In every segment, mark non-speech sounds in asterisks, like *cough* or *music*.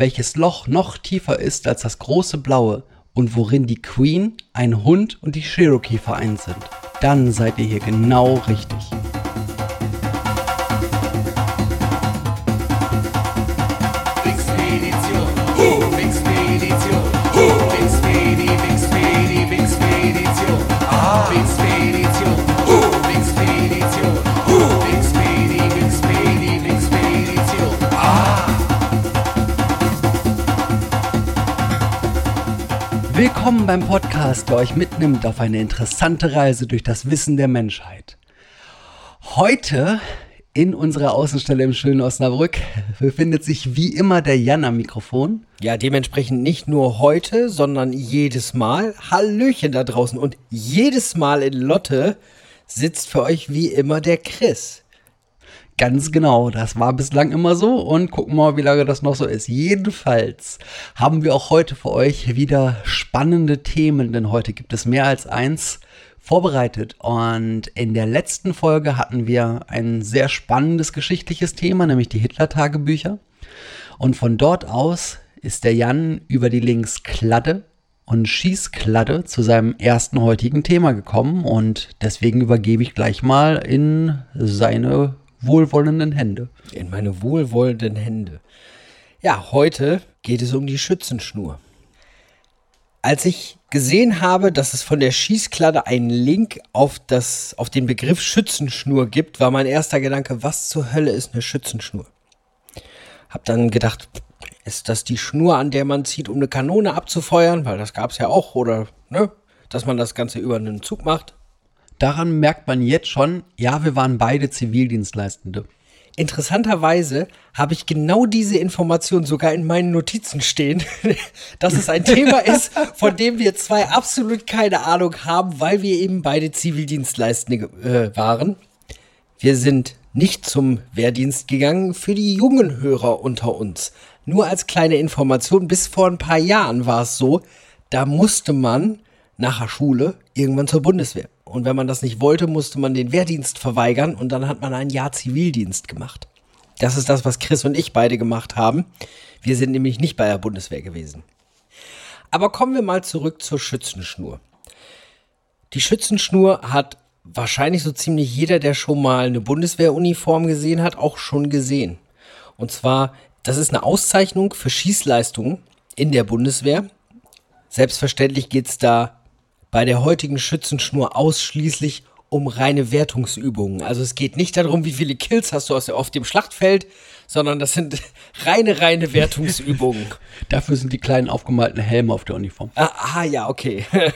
welches Loch noch tiefer ist als das große blaue und worin die Queen, ein Hund und die Cherokee vereint sind, dann seid ihr hier genau richtig. Wixpedition, ah, Wixpedition, Willkommen beim Podcast, der euch mitnimmt auf eine interessante Reise durch das Wissen der Menschheit. Heute in unserer Außenstelle im schönen Osnabrück befindet sich wie immer der Jan am Mikrofon. Ja, dementsprechend nicht nur heute, sondern jedes Mal. Hallöchen da draußen und jedes Mal in Lotte sitzt für euch wie immer der Chris. Ganz genau, das war bislang immer so und gucken wir mal, wie lange das noch so ist. Jedenfalls haben wir auch heute für euch wieder spannende Themen, denn heute gibt es mehr als eins vorbereitet. Und in der letzten Folge hatten wir ein sehr spannendes geschichtliches Thema, nämlich die Hitler-Tagebücher. Und von dort aus ist der Jan über die Links Kladde und Schießkladde zu seinem ersten heutigen Thema gekommen. Und deswegen übergebe ich gleich mal in seine wohlwollenden Hände. In meine wohlwollenden Hände. Ja, heute geht es um die Schützenschnur. Als ich gesehen habe, dass es von der Schießkladde einen Link auf, das, auf den Begriff Schützenschnur gibt, war mein erster Gedanke, was zur Hölle ist eine Schützenschnur? Hab dann gedacht, ist das die Schnur, an der man zieht, um eine Kanone abzufeuern? Weil das gab es ja auch, oder, ne? Dass man das Ganze über einen Zug macht. Daran merkt man jetzt schon, ja, wir waren beide Zivildienstleistende. Interessanterweise habe ich genau diese Information sogar in meinen Notizen stehen, *laughs* dass es ein Thema *laughs* ist, von dem wir zwei absolut keine Ahnung haben, weil wir eben beide Zivildienstleistende äh, waren. Wir sind nicht zum Wehrdienst gegangen für die jungen Hörer unter uns. Nur als kleine Information, bis vor ein paar Jahren war es so, da musste man nach der Schule irgendwann zur Bundeswehr. Und wenn man das nicht wollte, musste man den Wehrdienst verweigern und dann hat man ein Jahr Zivildienst gemacht. Das ist das, was Chris und ich beide gemacht haben. Wir sind nämlich nicht bei der Bundeswehr gewesen. Aber kommen wir mal zurück zur Schützenschnur. Die Schützenschnur hat wahrscheinlich so ziemlich jeder, der schon mal eine Bundeswehruniform gesehen hat, auch schon gesehen. Und zwar, das ist eine Auszeichnung für Schießleistungen in der Bundeswehr. Selbstverständlich geht es da bei der heutigen Schützenschnur ausschließlich um reine Wertungsübungen. Also es geht nicht darum, wie viele Kills hast du auf dem Schlachtfeld, sondern das sind *laughs* reine, reine Wertungsübungen. *laughs* Dafür sind die kleinen aufgemalten Helme auf der Uniform. ah, ah, ja, okay. *laughs*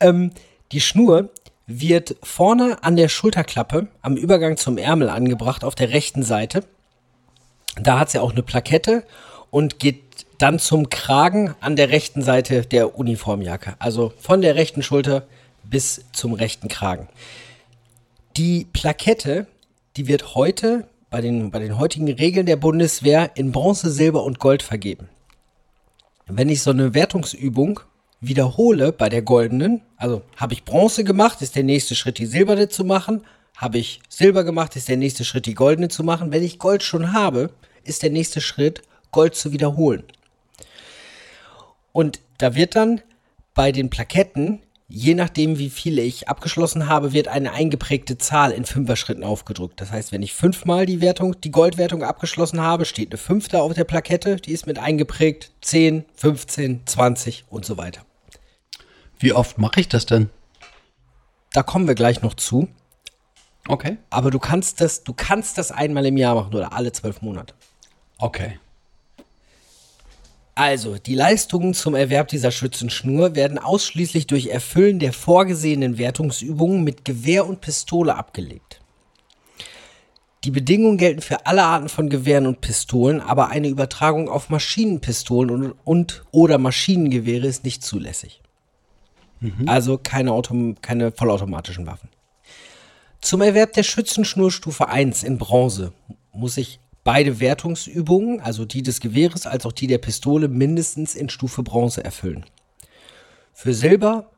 ähm, die Schnur wird vorne an der Schulterklappe am Übergang zum Ärmel angebracht auf der rechten Seite. Da hat sie auch eine Plakette und geht dann zum Kragen an der rechten Seite der Uniformjacke. Also von der rechten Schulter bis zum rechten Kragen. Die Plakette, die wird heute bei den, bei den heutigen Regeln der Bundeswehr in Bronze, Silber und Gold vergeben. Wenn ich so eine Wertungsübung wiederhole bei der goldenen, also habe ich Bronze gemacht, ist der nächste Schritt die silberne zu machen. Habe ich Silber gemacht, ist der nächste Schritt die goldene zu machen. Wenn ich Gold schon habe, ist der nächste Schritt Gold zu wiederholen. Und da wird dann bei den Plaketten, je nachdem wie viele ich abgeschlossen habe, wird eine eingeprägte Zahl in Fünfer-Schritten aufgedrückt. Das heißt, wenn ich fünfmal die Wertung, die Goldwertung abgeschlossen habe, steht eine fünfte auf der Plakette, die ist mit eingeprägt 10, 15, 20 und so weiter. Wie oft mache ich das denn? Da kommen wir gleich noch zu. Okay. Aber du kannst das, du kannst das einmal im Jahr machen oder alle zwölf Monate. Okay. Also, die Leistungen zum Erwerb dieser Schützenschnur werden ausschließlich durch Erfüllen der vorgesehenen Wertungsübungen mit Gewehr und Pistole abgelegt. Die Bedingungen gelten für alle Arten von Gewehren und Pistolen, aber eine Übertragung auf Maschinenpistolen und, und oder Maschinengewehre ist nicht zulässig. Also keine, Autom keine vollautomatischen Waffen. Zum Erwerb der Schützenschnurstufe 1 in Bronze muss ich beide Wertungsübungen, also die des Gewehres als auch die der Pistole, mindestens in Stufe Bronze erfüllen. Für Silber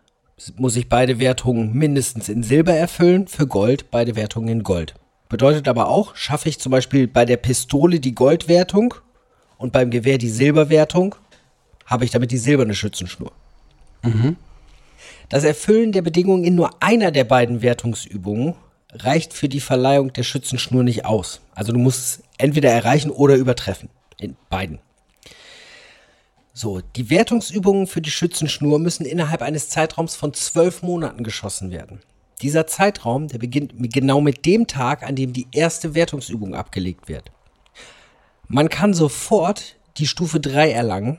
muss ich beide Wertungen mindestens in Silber erfüllen, für Gold beide Wertungen in Gold. Bedeutet aber auch, schaffe ich zum Beispiel bei der Pistole die Goldwertung und beim Gewehr die Silberwertung, habe ich damit die silberne Schützenschnur. Das Erfüllen der Bedingungen in nur einer der beiden Wertungsübungen reicht für die Verleihung der Schützenschnur nicht aus. Also du musst es entweder erreichen oder übertreffen. In beiden. So, die Wertungsübungen für die Schützenschnur müssen innerhalb eines Zeitraums von zwölf Monaten geschossen werden. Dieser Zeitraum, der beginnt genau mit dem Tag, an dem die erste Wertungsübung abgelegt wird. Man kann sofort die Stufe 3 erlangen.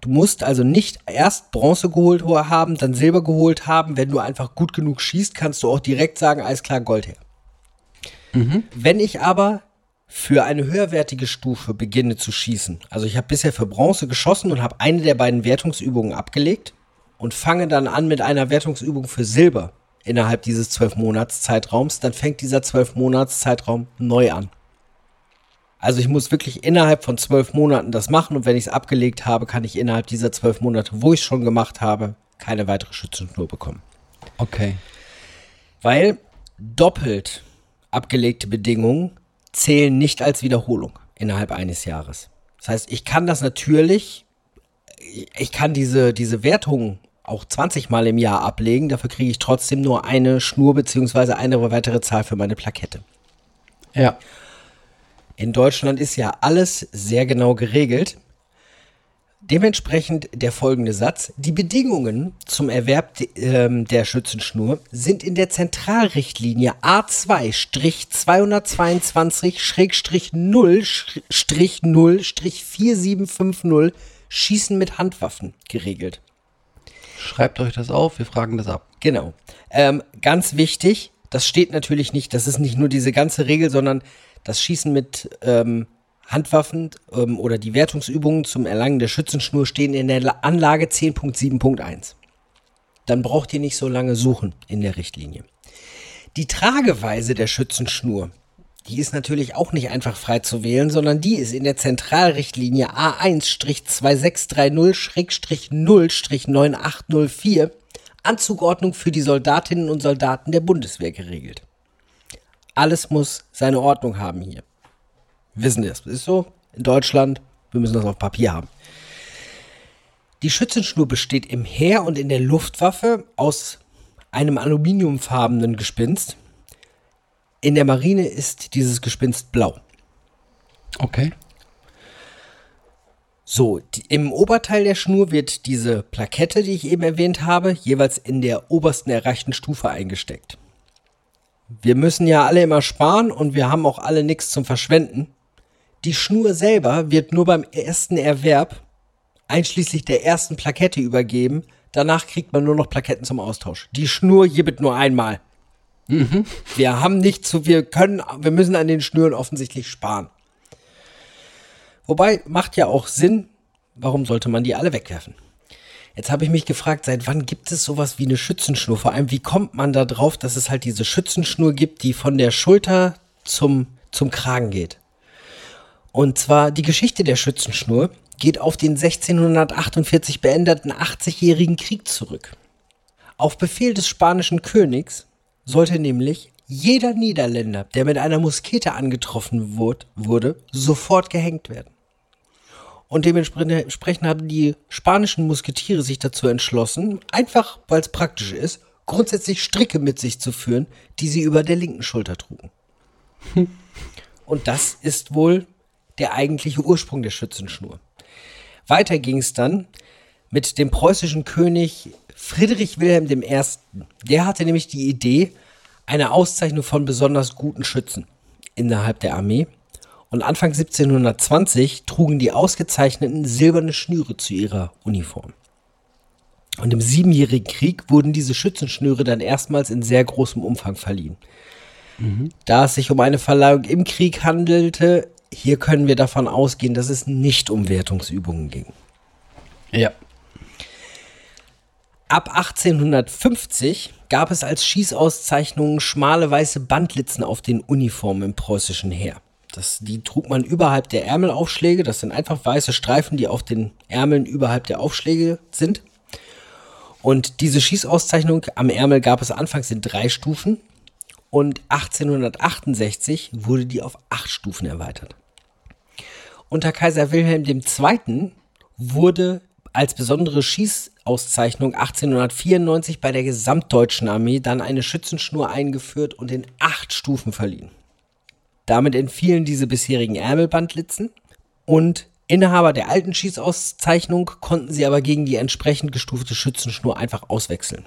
Du musst also nicht erst Bronze geholt haben, dann Silber geholt haben. Wenn du einfach gut genug schießt, kannst du auch direkt sagen, alles klar, Gold her. Wenn ich aber für eine höherwertige Stufe beginne zu schießen, also ich habe bisher für Bronze geschossen und habe eine der beiden Wertungsübungen abgelegt und fange dann an mit einer Wertungsübung für Silber innerhalb dieses 12 Monats Zeitraums, dann fängt dieser 12 Monats Zeitraum neu an. Also ich muss wirklich innerhalb von zwölf Monaten das machen und wenn ich es abgelegt habe, kann ich innerhalb dieser zwölf Monate, wo ich es schon gemacht habe, keine weitere Schützenschnur bekommen. Okay. Weil doppelt abgelegte Bedingungen zählen nicht als Wiederholung innerhalb eines Jahres. Das heißt, ich kann das natürlich, ich kann diese, diese Wertung auch 20 Mal im Jahr ablegen, dafür kriege ich trotzdem nur eine Schnur beziehungsweise eine weitere Zahl für meine Plakette. Ja. In Deutschland ist ja alles sehr genau geregelt. Dementsprechend der folgende Satz. Die Bedingungen zum Erwerb ähm, der Schützenschnur sind in der Zentralrichtlinie A2-222-0-0-4750 Schießen mit Handwaffen geregelt. Schreibt euch das auf, wir fragen das ab. Genau. Ähm, ganz wichtig, das steht natürlich nicht, das ist nicht nur diese ganze Regel, sondern das Schießen mit ähm, Handwaffen ähm, oder die Wertungsübungen zum Erlangen der Schützenschnur stehen in der La- Anlage 10.7.1. Dann braucht ihr nicht so lange suchen in der Richtlinie. Die Trageweise der Schützenschnur, die ist natürlich auch nicht einfach frei zu wählen, sondern die ist in der Zentralrichtlinie A1-2630-0-9804 Anzugordnung für die Soldatinnen und Soldaten der Bundeswehr geregelt. Alles muss seine Ordnung haben hier. Wissen wir es. Ist so. In Deutschland, wir müssen das auf Papier haben. Die Schützenschnur besteht im Heer und in der Luftwaffe aus einem aluminiumfarbenen Gespinst. In der Marine ist dieses Gespinst blau. Okay. So, die, im Oberteil der Schnur wird diese Plakette, die ich eben erwähnt habe, jeweils in der obersten erreichten Stufe eingesteckt. Wir müssen ja alle immer sparen und wir haben auch alle nichts zum Verschwenden. Die Schnur selber wird nur beim ersten Erwerb einschließlich der ersten Plakette übergeben. Danach kriegt man nur noch Plaketten zum Austausch. Die Schnur gibt nur einmal. Wir haben nicht zu, wir können, wir müssen an den Schnüren offensichtlich sparen. Wobei, macht ja auch Sinn, warum sollte man die alle wegwerfen? Jetzt habe ich mich gefragt, seit wann gibt es sowas wie eine Schützenschnur? Vor allem, wie kommt man da drauf, dass es halt diese Schützenschnur gibt, die von der Schulter zum, zum Kragen geht? Und zwar die Geschichte der Schützenschnur geht auf den 1648 beendeten 80-jährigen Krieg zurück. Auf Befehl des spanischen Königs sollte nämlich jeder Niederländer, der mit einer Muskete angetroffen wurd, wurde, sofort gehängt werden. Und dementsprechend haben die spanischen Musketiere sich dazu entschlossen, einfach weil es praktisch ist, grundsätzlich Stricke mit sich zu führen, die sie über der linken Schulter trugen. *laughs* Und das ist wohl der eigentliche Ursprung der Schützenschnur. Weiter ging es dann mit dem preußischen König Friedrich Wilhelm I. Der hatte nämlich die Idee, eine Auszeichnung von besonders guten Schützen innerhalb der Armee. Und Anfang 1720 trugen die Ausgezeichneten silberne Schnüre zu ihrer Uniform. Und im Siebenjährigen Krieg wurden diese Schützenschnüre dann erstmals in sehr großem Umfang verliehen. Da es sich um eine Verleihung im Krieg handelte, hier können wir davon ausgehen, dass es nicht um Wertungsübungen ging. Ja. Ab 1850 gab es als Schießauszeichnungen schmale weiße Bandlitzen auf den Uniformen im preußischen Heer. Das, die trug man überhalb der Ärmelaufschläge. Das sind einfach weiße Streifen, die auf den Ärmeln überhalb der Aufschläge sind. Und diese Schießauszeichnung am Ärmel gab es anfangs in drei Stufen. Und 1868 wurde die auf acht Stufen erweitert. Unter Kaiser Wilhelm II. wurde als besondere Schießauszeichnung 1894 bei der gesamtdeutschen Armee dann eine Schützenschnur eingeführt und in acht Stufen verliehen. Damit entfielen diese bisherigen Ärmelbandlitzen und Inhaber der alten Schießauszeichnung konnten sie aber gegen die entsprechend gestufte Schützenschnur einfach auswechseln.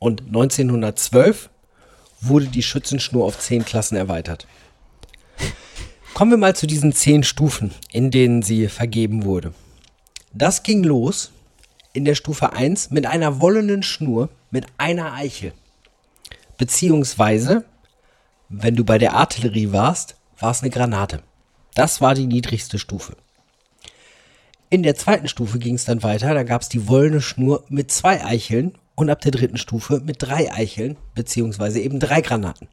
Und 1912 wurde die Schützenschnur auf zehn Klassen erweitert. Kommen wir mal zu diesen zehn Stufen, in denen sie vergeben wurde. Das ging los in der Stufe 1 mit einer wollenen Schnur mit einer Eichel. Beziehungsweise, wenn du bei der Artillerie warst, war es eine Granate. Das war die niedrigste Stufe. In der zweiten Stufe ging es dann weiter, da gab es die wollene Schnur mit zwei Eicheln und ab der dritten Stufe mit drei Eicheln, beziehungsweise eben drei Granaten.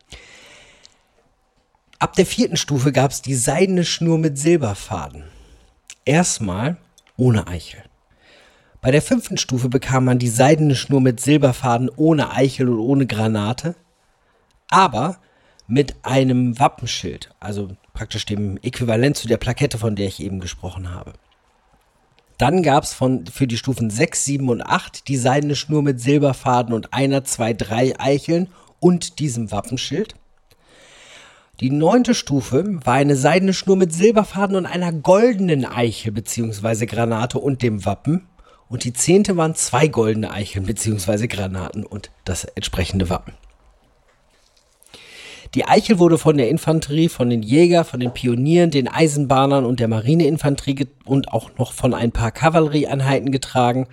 Ab der vierten Stufe gab es die seidene Schnur mit Silberfaden. Erstmal ohne Eichel. Bei der fünften Stufe bekam man die seidene Schnur mit Silberfaden ohne Eichel und ohne Granate, aber mit einem Wappenschild, also praktisch dem Äquivalent zu der Plakette, von der ich eben gesprochen habe. Dann gab es für die Stufen 6, 7 und 8 die seidene Schnur mit Silberfaden und einer, zwei, drei Eicheln und diesem Wappenschild. Die neunte Stufe war eine seidene Schnur mit Silberfaden und einer goldenen Eichel bzw. Granate und dem Wappen. Und die zehnte waren zwei goldene Eicheln bzw. Granaten und das entsprechende Wappen. Die Eichel wurde von der Infanterie, von den Jäger, von den Pionieren, den Eisenbahnern und der Marineinfanterie und auch noch von ein paar Kavallerieeinheiten getragen.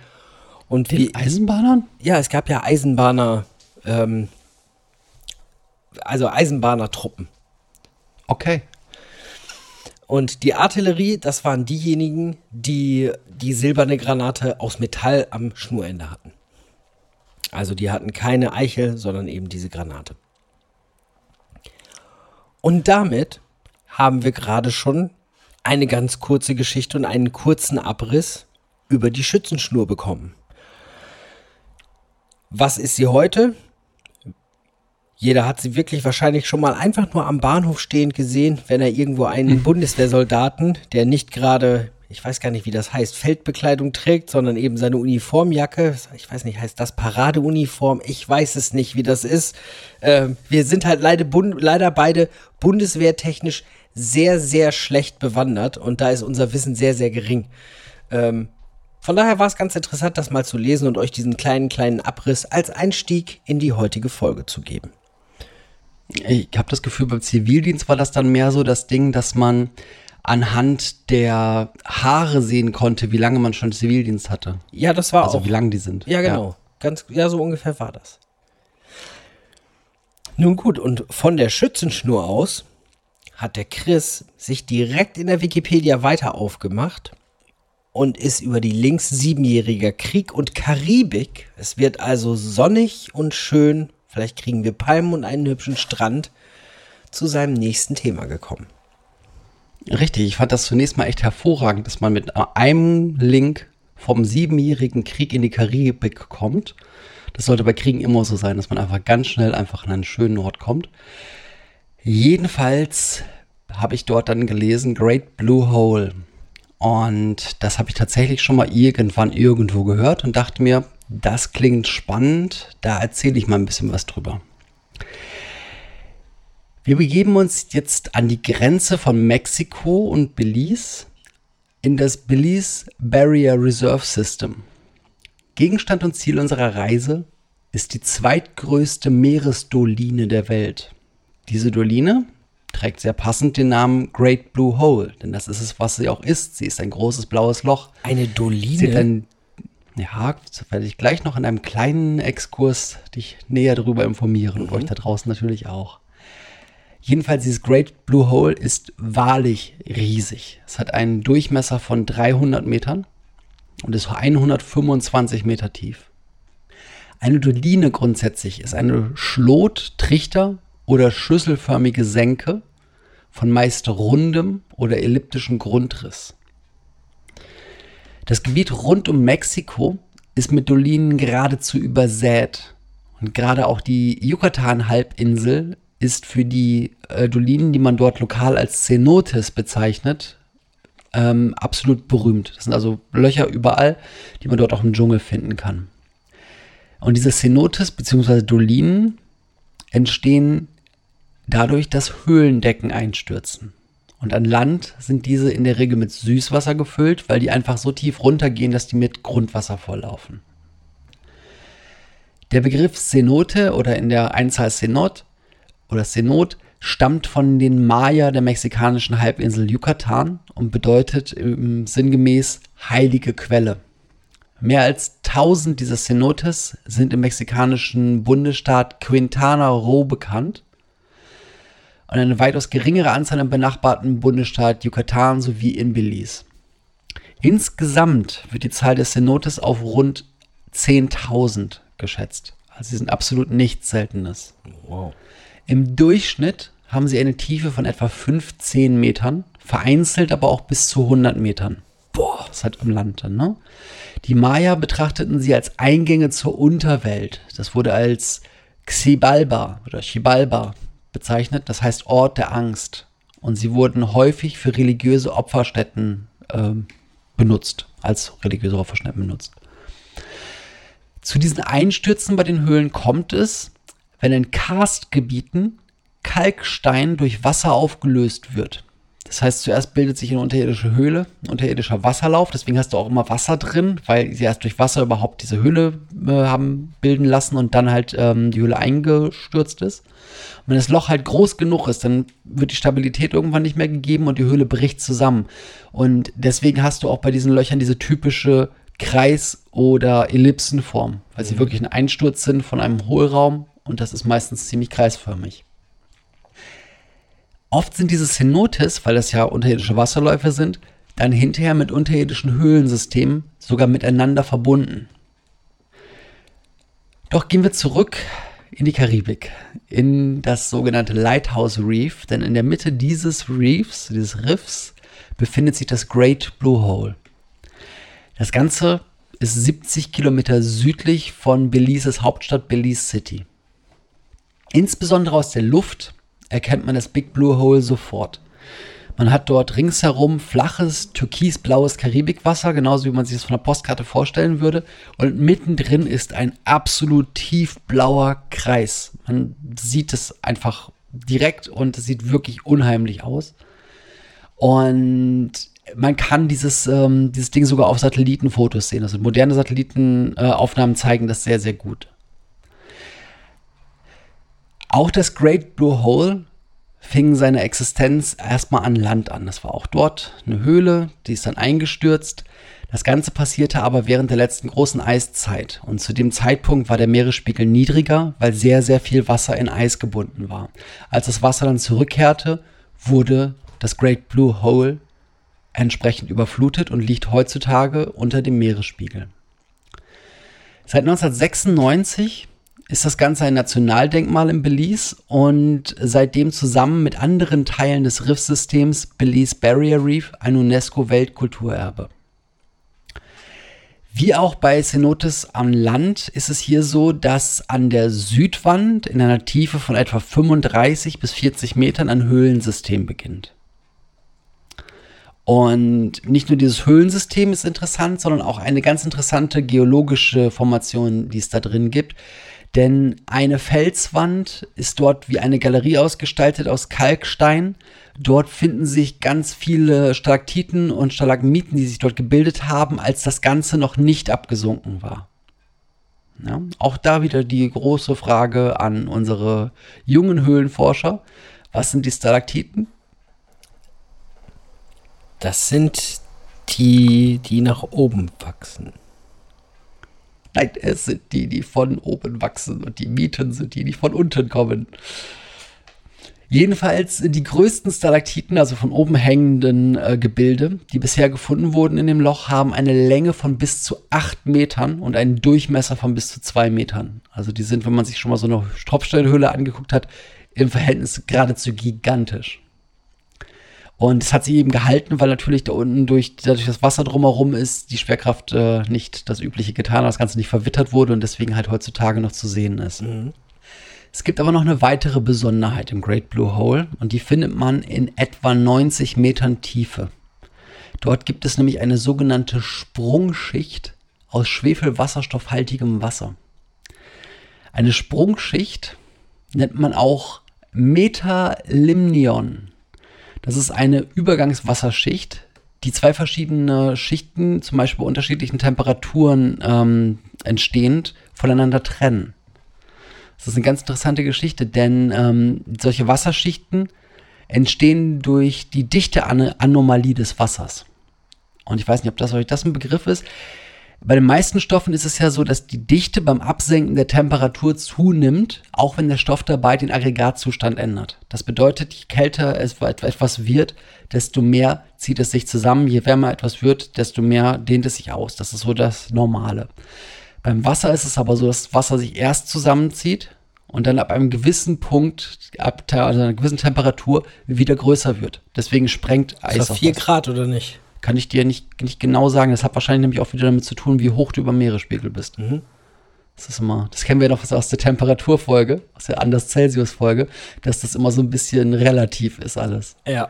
Und wie, Den Eisenbahnern? ja, es gab ja Eisenbahner, ähm, also Eisenbahnertruppen. Okay. Und die Artillerie, das waren diejenigen, die die silberne Granate aus Metall am Schnurende hatten. Also die hatten keine Eichel, sondern eben diese Granate. Und damit haben wir gerade schon eine ganz kurze Geschichte und einen kurzen Abriss über die Schützenschnur bekommen. Was ist sie heute? Jeder hat sie wirklich wahrscheinlich schon mal einfach nur am Bahnhof stehend gesehen, wenn er irgendwo einen Bundeswehrsoldaten, der nicht gerade, ich weiß gar nicht, wie das heißt, Feldbekleidung trägt, sondern eben seine Uniformjacke, ich weiß nicht, heißt das Paradeuniform, ich weiß es nicht, wie das ist. Ähm, wir sind halt leider, leider beide bundeswehrtechnisch sehr, sehr schlecht bewandert und da ist unser Wissen sehr, sehr gering. Ähm, von daher war es ganz interessant, das mal zu lesen und euch diesen kleinen, kleinen Abriss als Einstieg in die heutige Folge zu geben. Ich habe das Gefühl, beim Zivildienst war das dann mehr so das Ding, dass man anhand der Haare sehen konnte, wie lange man schon Zivildienst hatte. Ja, das war Also auch. wie lang die sind. Ja, genau. Ganz, ja, so ungefähr war das. Nun gut, und von der Schützenschnur aus hat der Chris sich direkt in der Wikipedia weiter aufgemacht und ist über die links siebenjähriger Krieg und Karibik. Es wird also sonnig und schön. Vielleicht kriegen wir Palmen und einen hübschen Strand zu seinem nächsten Thema gekommen. Richtig, ich fand das zunächst mal echt hervorragend, dass man mit einem Link vom siebenjährigen Krieg in die Karibik kommt. Das sollte bei Kriegen immer so sein, dass man einfach ganz schnell einfach an einen schönen Ort kommt. Jedenfalls habe ich dort dann gelesen Great Blue Hole. Und das habe ich tatsächlich schon mal irgendwann irgendwo gehört und dachte mir, das klingt spannend, da erzähle ich mal ein bisschen was drüber. Wir begeben uns jetzt an die Grenze von Mexiko und Belize in das Belize Barrier Reserve System. Gegenstand und Ziel unserer Reise ist die zweitgrößte Meeresdoline der Welt. Diese Doline trägt sehr passend den Namen Great Blue Hole, denn das ist es, was sie auch ist. Sie ist ein großes blaues Loch. Eine Doline? ein, ja, das werde ich gleich noch in einem kleinen Exkurs dich näher darüber informieren und euch da draußen natürlich auch. Jedenfalls, dieses Great Blue Hole ist wahrlich riesig. Es hat einen Durchmesser von 300 Metern und ist 125 Meter tief. Eine Doline grundsätzlich ist eine Schlot-, Trichter- oder schüsselförmige Senke von meist rundem oder elliptischem Grundriss. Das Gebiet rund um Mexiko ist mit Dolinen geradezu übersät. Und gerade auch die Yucatan-Halbinsel ist für die äh, Dolinen, die man dort lokal als Cenotes bezeichnet, ähm, absolut berühmt. Das sind also Löcher überall, die man dort auch im Dschungel finden kann. Und diese Cenotes bzw. Dolinen entstehen dadurch, dass Höhlendecken einstürzen. Und an Land sind diese in der Regel mit Süßwasser gefüllt, weil die einfach so tief runtergehen, dass die mit Grundwasser volllaufen. Der Begriff Cenote oder in der Einzahl Cenot oder Cenot stammt von den Maya der mexikanischen Halbinsel Yucatan und bedeutet sinngemäß heilige Quelle. Mehr als 1000 dieser Cenotes sind im mexikanischen Bundesstaat Quintana Roo bekannt und eine weitaus geringere Anzahl im benachbarten Bundesstaat Yucatan sowie in Belize. Insgesamt wird die Zahl der Cenotes auf rund 10.000 geschätzt. Also sie sind absolut nichts Seltenes. Wow. Im Durchschnitt haben sie eine Tiefe von etwa 15 Metern, vereinzelt aber auch bis zu 100 Metern. Boah, das halt im Land dann, ne? Die Maya betrachteten sie als Eingänge zur Unterwelt. Das wurde als Xibalba oder Xibalba bezeichnet, das heißt Ort der Angst. Und sie wurden häufig für religiöse Opferstätten ähm, benutzt, als religiöse Opferstätten benutzt. Zu diesen Einstürzen bei den Höhlen kommt es, wenn in Karstgebieten Kalkstein durch Wasser aufgelöst wird. Das heißt, zuerst bildet sich eine unterirdische Höhle, ein unterirdischer Wasserlauf. Deswegen hast du auch immer Wasser drin, weil sie erst durch Wasser überhaupt diese Höhle äh, haben bilden lassen und dann halt ähm, die Höhle eingestürzt ist. Und wenn das Loch halt groß genug ist, dann wird die Stabilität irgendwann nicht mehr gegeben und die Höhle bricht zusammen. Und deswegen hast du auch bei diesen Löchern diese typische Kreis- oder Ellipsenform, weil sie wirklich ein Einsturz sind von einem Hohlraum und das ist meistens ziemlich kreisförmig. Oft sind diese Cenotes, weil das ja unterirdische Wasserläufe sind, dann hinterher mit unterirdischen Höhlensystemen sogar miteinander verbunden. Doch gehen wir zurück in die Karibik, in das sogenannte Lighthouse Reef, denn in der Mitte dieses Reefs, dieses Riffs, befindet sich das Great Blue Hole. Das Ganze ist 70 Kilometer südlich von Belize's Hauptstadt Belize City. Insbesondere aus der Luft erkennt man das Big Blue Hole sofort. Man hat dort ringsherum flaches, türkisblaues Karibikwasser, genauso wie man sich das von der Postkarte vorstellen würde. Und mittendrin ist ein absolut tiefblauer Kreis. Man sieht es einfach direkt und es sieht wirklich unheimlich aus. Und man kann dieses, ähm, dieses Ding sogar auf Satellitenfotos sehen. Also moderne Satellitenaufnahmen zeigen das sehr, sehr gut. Auch das Great Blue Hole fing seine Existenz erstmal an Land an. Das war auch dort eine Höhle, die ist dann eingestürzt. Das Ganze passierte aber während der letzten großen Eiszeit. Und zu dem Zeitpunkt war der Meeresspiegel niedriger, weil sehr, sehr viel Wasser in Eis gebunden war. Als das Wasser dann zurückkehrte, wurde das Great Blue Hole entsprechend überflutet und liegt heutzutage unter dem Meeresspiegel. Seit 1996 ist das Ganze ein Nationaldenkmal in Belize und seitdem zusammen mit anderen Teilen des Riffsystems Belize Barrier Reef ein UNESCO-Weltkulturerbe. Wie auch bei Cenotes am Land ist es hier so, dass an der Südwand in einer Tiefe von etwa 35 bis 40 Metern ein Höhlensystem beginnt. Und nicht nur dieses Höhlensystem ist interessant, sondern auch eine ganz interessante geologische Formation, die es da drin gibt. Denn eine Felswand ist dort wie eine Galerie ausgestaltet aus Kalkstein. Dort finden sich ganz viele Stalaktiten und Stalagmiten, die sich dort gebildet haben, als das Ganze noch nicht abgesunken war. Ja, auch da wieder die große Frage an unsere jungen Höhlenforscher. Was sind die Stalaktiten? Das sind die, die nach oben wachsen. Nein, es sind die, die von oben wachsen und die Mieten sind die, die von unten kommen. Jedenfalls die größten Stalaktiten, also von oben hängenden äh, Gebilde, die bisher gefunden wurden in dem Loch, haben eine Länge von bis zu acht Metern und einen Durchmesser von bis zu zwei Metern. Also die sind, wenn man sich schon mal so eine Tropfsteinhöhle angeguckt hat, im Verhältnis geradezu gigantisch. Und es hat sich eben gehalten, weil natürlich da unten durch, dadurch das Wasser drumherum ist, die Schwerkraft äh, nicht das übliche getan hat, das Ganze nicht verwittert wurde und deswegen halt heutzutage noch zu sehen ist. Es gibt aber noch eine weitere Besonderheit im Great Blue Hole und die findet man in etwa 90 Metern Tiefe. Dort gibt es nämlich eine sogenannte Sprungschicht aus schwefelwasserstoffhaltigem Wasser. Eine Sprungschicht nennt man auch Metalimnion. Das ist eine Übergangswasserschicht, die zwei verschiedene Schichten, zum Beispiel bei unterschiedlichen Temperaturen ähm, entstehend, voneinander trennen. Das ist eine ganz interessante Geschichte, denn ähm, solche Wasserschichten entstehen durch die Dichte-Anomalie des Wassers. Und ich weiß nicht, ob das euch das ein Begriff ist. Bei den meisten Stoffen ist es ja so, dass die Dichte beim Absenken der Temperatur zunimmt, auch wenn der Stoff dabei den Aggregatzustand ändert. Das bedeutet, je kälter es etwas wird, desto mehr zieht es sich zusammen. Je wärmer etwas wird, desto mehr dehnt es sich aus. Das ist so das Normale. Beim Wasser ist es aber so, dass das Wasser sich erst zusammenzieht und dann ab einem gewissen Punkt, ab also einer gewissen Temperatur, wieder größer wird. Deswegen sprengt Eis Ist das auf 4 Wasser. Grad oder nicht? Kann ich dir nicht, nicht genau sagen. Das hat wahrscheinlich nämlich auch wieder damit zu tun, wie hoch du über Meeresspiegel bist. Das ist immer, das kennen wir noch aus der Temperaturfolge, aus der Anders Celsius Folge, dass das immer so ein bisschen relativ ist alles. Ja.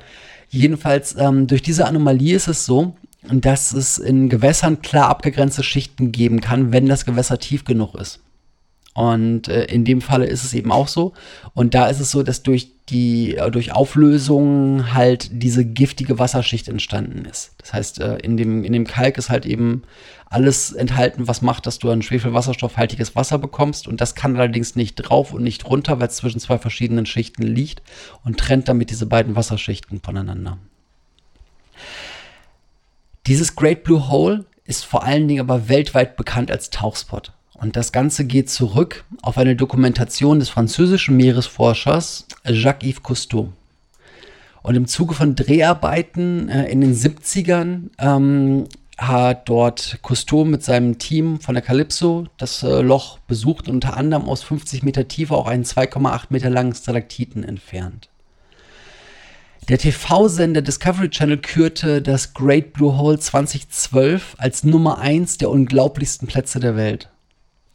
Jedenfalls ähm, durch diese Anomalie ist es so, dass es in Gewässern klar abgegrenzte Schichten geben kann, wenn das Gewässer tief genug ist. Und äh, in dem Falle ist es eben auch so. Und da ist es so, dass durch die äh, durch Auflösung halt diese giftige Wasserschicht entstanden ist. Das heißt, äh, in dem in dem Kalk ist halt eben alles enthalten, was macht, dass du ein schwefelwasserstoffhaltiges Wasser bekommst. Und das kann allerdings nicht drauf und nicht runter, weil es zwischen zwei verschiedenen Schichten liegt und trennt damit diese beiden Wasserschichten voneinander. Dieses Great Blue Hole ist vor allen Dingen aber weltweit bekannt als Tauchspot. Und das Ganze geht zurück auf eine Dokumentation des französischen Meeresforschers Jacques-Yves Cousteau. Und im Zuge von Dreharbeiten äh, in den 70ern ähm, hat dort Cousteau mit seinem Team von der Calypso das äh, Loch besucht und unter anderem aus 50 Meter Tiefe auch einen 2,8 Meter langen Stalaktiten entfernt. Der TV-Sender Discovery Channel kürte das Great Blue Hole 2012 als Nummer 1 der unglaublichsten Plätze der Welt.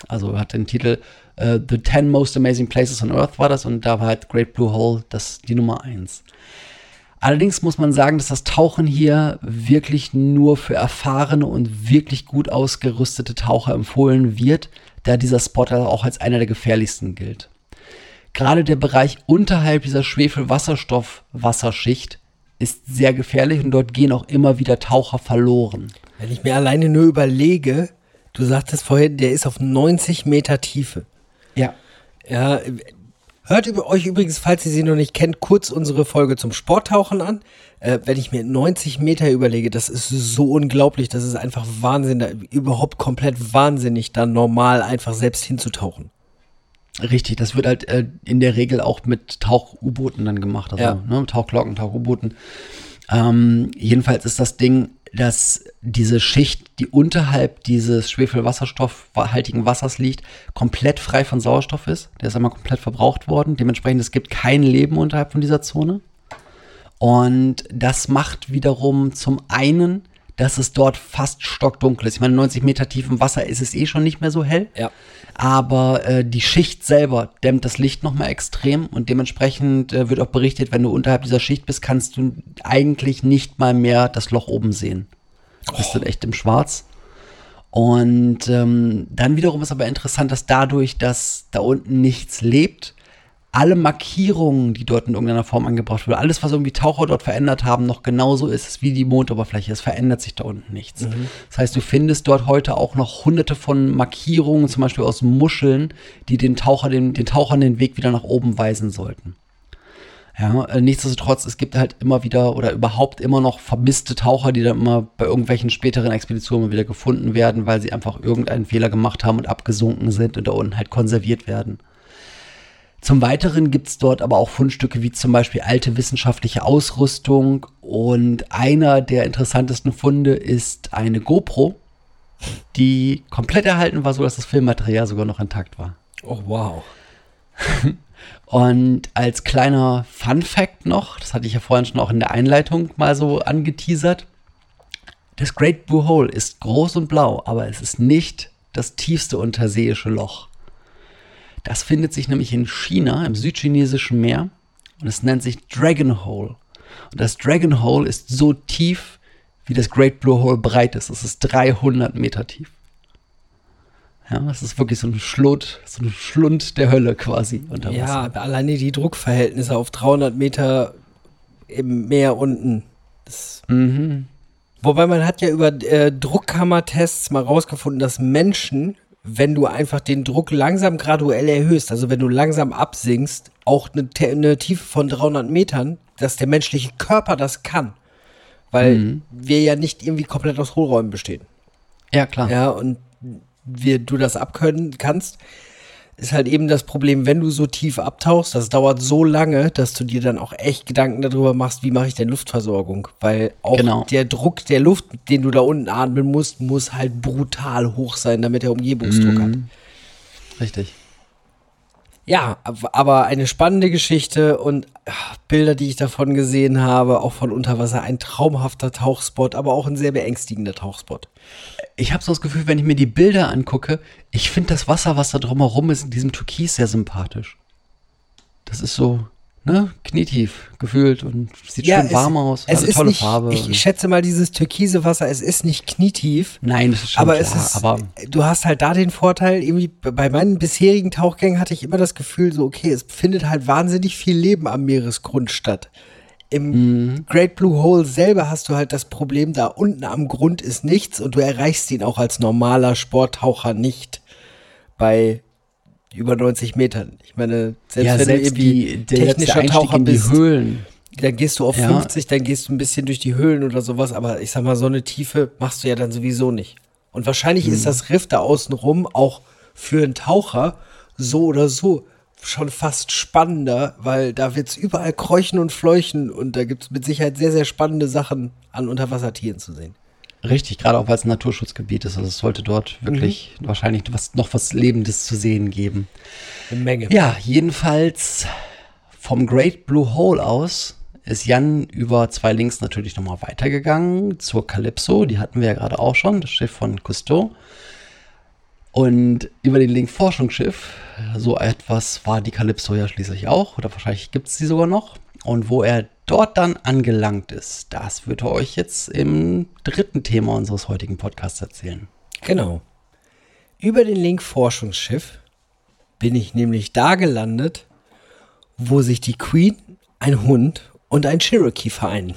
Also hat den Titel äh, The 10 Most Amazing Places on Earth war das und da war halt Great Blue Hole das, die Nummer 1. Allerdings muss man sagen, dass das Tauchen hier wirklich nur für erfahrene und wirklich gut ausgerüstete Taucher empfohlen wird, da dieser Spot auch als einer der gefährlichsten gilt. Gerade der Bereich unterhalb dieser Schwefelwasserstoff-Wasserschicht ist sehr gefährlich und dort gehen auch immer wieder Taucher verloren. Wenn ich mir alleine nur überlege, du sagtest vorhin, der ist auf 90 Meter Tiefe. Ja. Ja, hört über euch übrigens, falls ihr sie noch nicht kennt, kurz unsere Folge zum Sporttauchen an. Äh, wenn ich mir 90 Meter überlege, das ist so unglaublich, das ist einfach Wahnsinn, da, überhaupt komplett wahnsinnig, da normal einfach selbst hinzutauchen. Richtig, das wird halt äh, in der Regel auch mit Tauch-U-Booten dann gemacht, also Ja. ne, Tauchglocken, Tauch-U-Booten. Ähm, jedenfalls ist das Ding, dass diese Schicht, die unterhalb dieses schwefelwasserstoffhaltigen Wassers liegt, komplett frei von Sauerstoff ist. Der ist einmal komplett verbraucht worden. Dementsprechend, es gibt kein Leben unterhalb von dieser Zone. Und das macht wiederum zum einen, dass es dort fast stockdunkel ist. Ich meine, 90 Meter tief im Wasser ist es eh schon nicht mehr so hell. Ja. Aber äh, die Schicht selber dämmt das Licht nochmal extrem und dementsprechend äh, wird auch berichtet, wenn du unterhalb dieser Schicht bist, kannst du eigentlich nicht mal mehr das Loch oben sehen. Du bist dann echt im Schwarz. Und ähm, dann wiederum ist aber interessant, dass dadurch, dass da unten nichts lebt, alle Markierungen, die dort in irgendeiner Form angebracht wurden, alles, was irgendwie Taucher dort verändert haben, noch genauso ist wie die Mondoberfläche. Es verändert sich da unten nichts. Das heißt, du findest dort heute auch noch hunderte von Markierungen, zum Beispiel aus Muscheln, die den, Taucher, den, den Tauchern den Weg wieder nach oben weisen sollten. Ja, äh, nichtsdestotrotz, es gibt halt immer wieder oder überhaupt immer noch vermisste Taucher, die dann immer bei irgendwelchen späteren Expeditionen wieder gefunden werden, weil sie einfach irgendeinen Fehler gemacht haben und abgesunken sind und da unten halt konserviert werden. Zum Weiteren gibt es dort aber auch Fundstücke wie zum Beispiel alte wissenschaftliche Ausrüstung und einer der interessantesten Funde ist eine GoPro, die komplett erhalten war, sodass das Filmmaterial sogar noch intakt war. Oh, wow. *laughs* Und als kleiner Fun Fact noch, das hatte ich ja vorhin schon auch in der Einleitung mal so angeteasert, das Great Blue Hole ist groß und blau, aber es ist nicht das tiefste unterseeische Loch. Das findet sich nämlich in China, im südchinesischen Meer, und es nennt sich Dragon Hole. Und das Dragon Hole ist so tief, wie das Great Blue Hole breit ist. Es ist 300 Meter tief. Ja, es ist wirklich so ein Schlund, so ein Schlund der Hölle quasi unter Wasser. Ja, alleine die Druckverhältnisse auf 300 Meter im Meer unten. Mhm. Wobei man hat ja über äh, Druckkammertests mal rausgefunden, dass Menschen, wenn du einfach den Druck langsam graduell erhöhst, also wenn du langsam absinkst, auch eine, eine Tiefe von 300 Metern, dass der menschliche Körper das kann. Weil wir ja nicht irgendwie komplett aus Hohlräumen bestehen. Ja, klar. Ja, und wir, du das abkönnen kannst, ist halt eben das Problem, wenn du so tief abtauchst, das dauert so lange, dass du dir dann auch echt Gedanken darüber machst, wie mache ich denn Luftversorgung? Weil auch Genau. der Druck der Luft, den du da unten atmen musst, muss halt brutal hoch sein, damit er Umgebungsdruck hat. Richtig. Ja, ab- aber eine spannende Geschichte und ach, Bilder, die ich davon gesehen habe, auch von Unterwasser, ein traumhafter Tauchspot, aber auch ein sehr beängstigender Tauchspot. Ich habe so das Gefühl, wenn ich mir die Bilder angucke, ich finde das Wasser, was da drumherum ist, in diesem Türkis sehr sympathisch. Das ist so, ne, knietief gefühlt und sieht schön warm aus. Es ist tolle nicht, Farbe. Ich, ich schätze mal, dieses türkise Wasser, es ist nicht knietief. Nein, das ist schon aber klar, es ist, aber du hast halt da den Vorteil, irgendwie bei meinen bisherigen Tauchgängen hatte ich immer das Gefühl, so, okay, es findet halt wahnsinnig viel Leben am Meeresgrund statt. Im Mhm. Great Blue Hole selber hast du halt das Problem, da unten am Grund ist nichts und du erreichst ihn auch als normaler Sporttaucher nicht bei über 90 Metern. Ich meine, selbst ja, wenn du selbst irgendwie die, technischer Taucher bist, Höhlen. dann gehst du auf Ja. 50, dann gehst du ein bisschen durch die Höhlen oder sowas, aber ich sag mal, so eine Tiefe machst du ja dann sowieso nicht. Und wahrscheinlich Mhm. ist das Riff da außen rum auch für einen Taucher so oder so schon fast spannender, weil da wird's überall kräuchen und fleuchen und da gibt's mit Sicherheit sehr, sehr spannende Sachen an Unterwassertieren zu sehen. Richtig, gerade auch weil es ein Naturschutzgebiet ist. Also es sollte dort wirklich wahrscheinlich was, noch was Lebendes zu sehen geben. Eine Menge. Ja, jedenfalls vom Great Blue Hole aus ist Jan über zwei Links natürlich nochmal weitergegangen zur Calypso. Die hatten wir ja gerade auch schon, das Schiff von Cousteau. Und über den Link Forschungsschiff, so etwas war die Calypso ja schließlich auch, oder wahrscheinlich gibt es sie sogar noch. Und wo er dort dann angelangt ist, das wird er euch jetzt im dritten Thema unseres heutigen Podcasts erzählen. Genau. Über den Link Forschungsschiff bin ich nämlich da gelandet, wo sich die Queen, ein Hund und ein Cherokee vereinen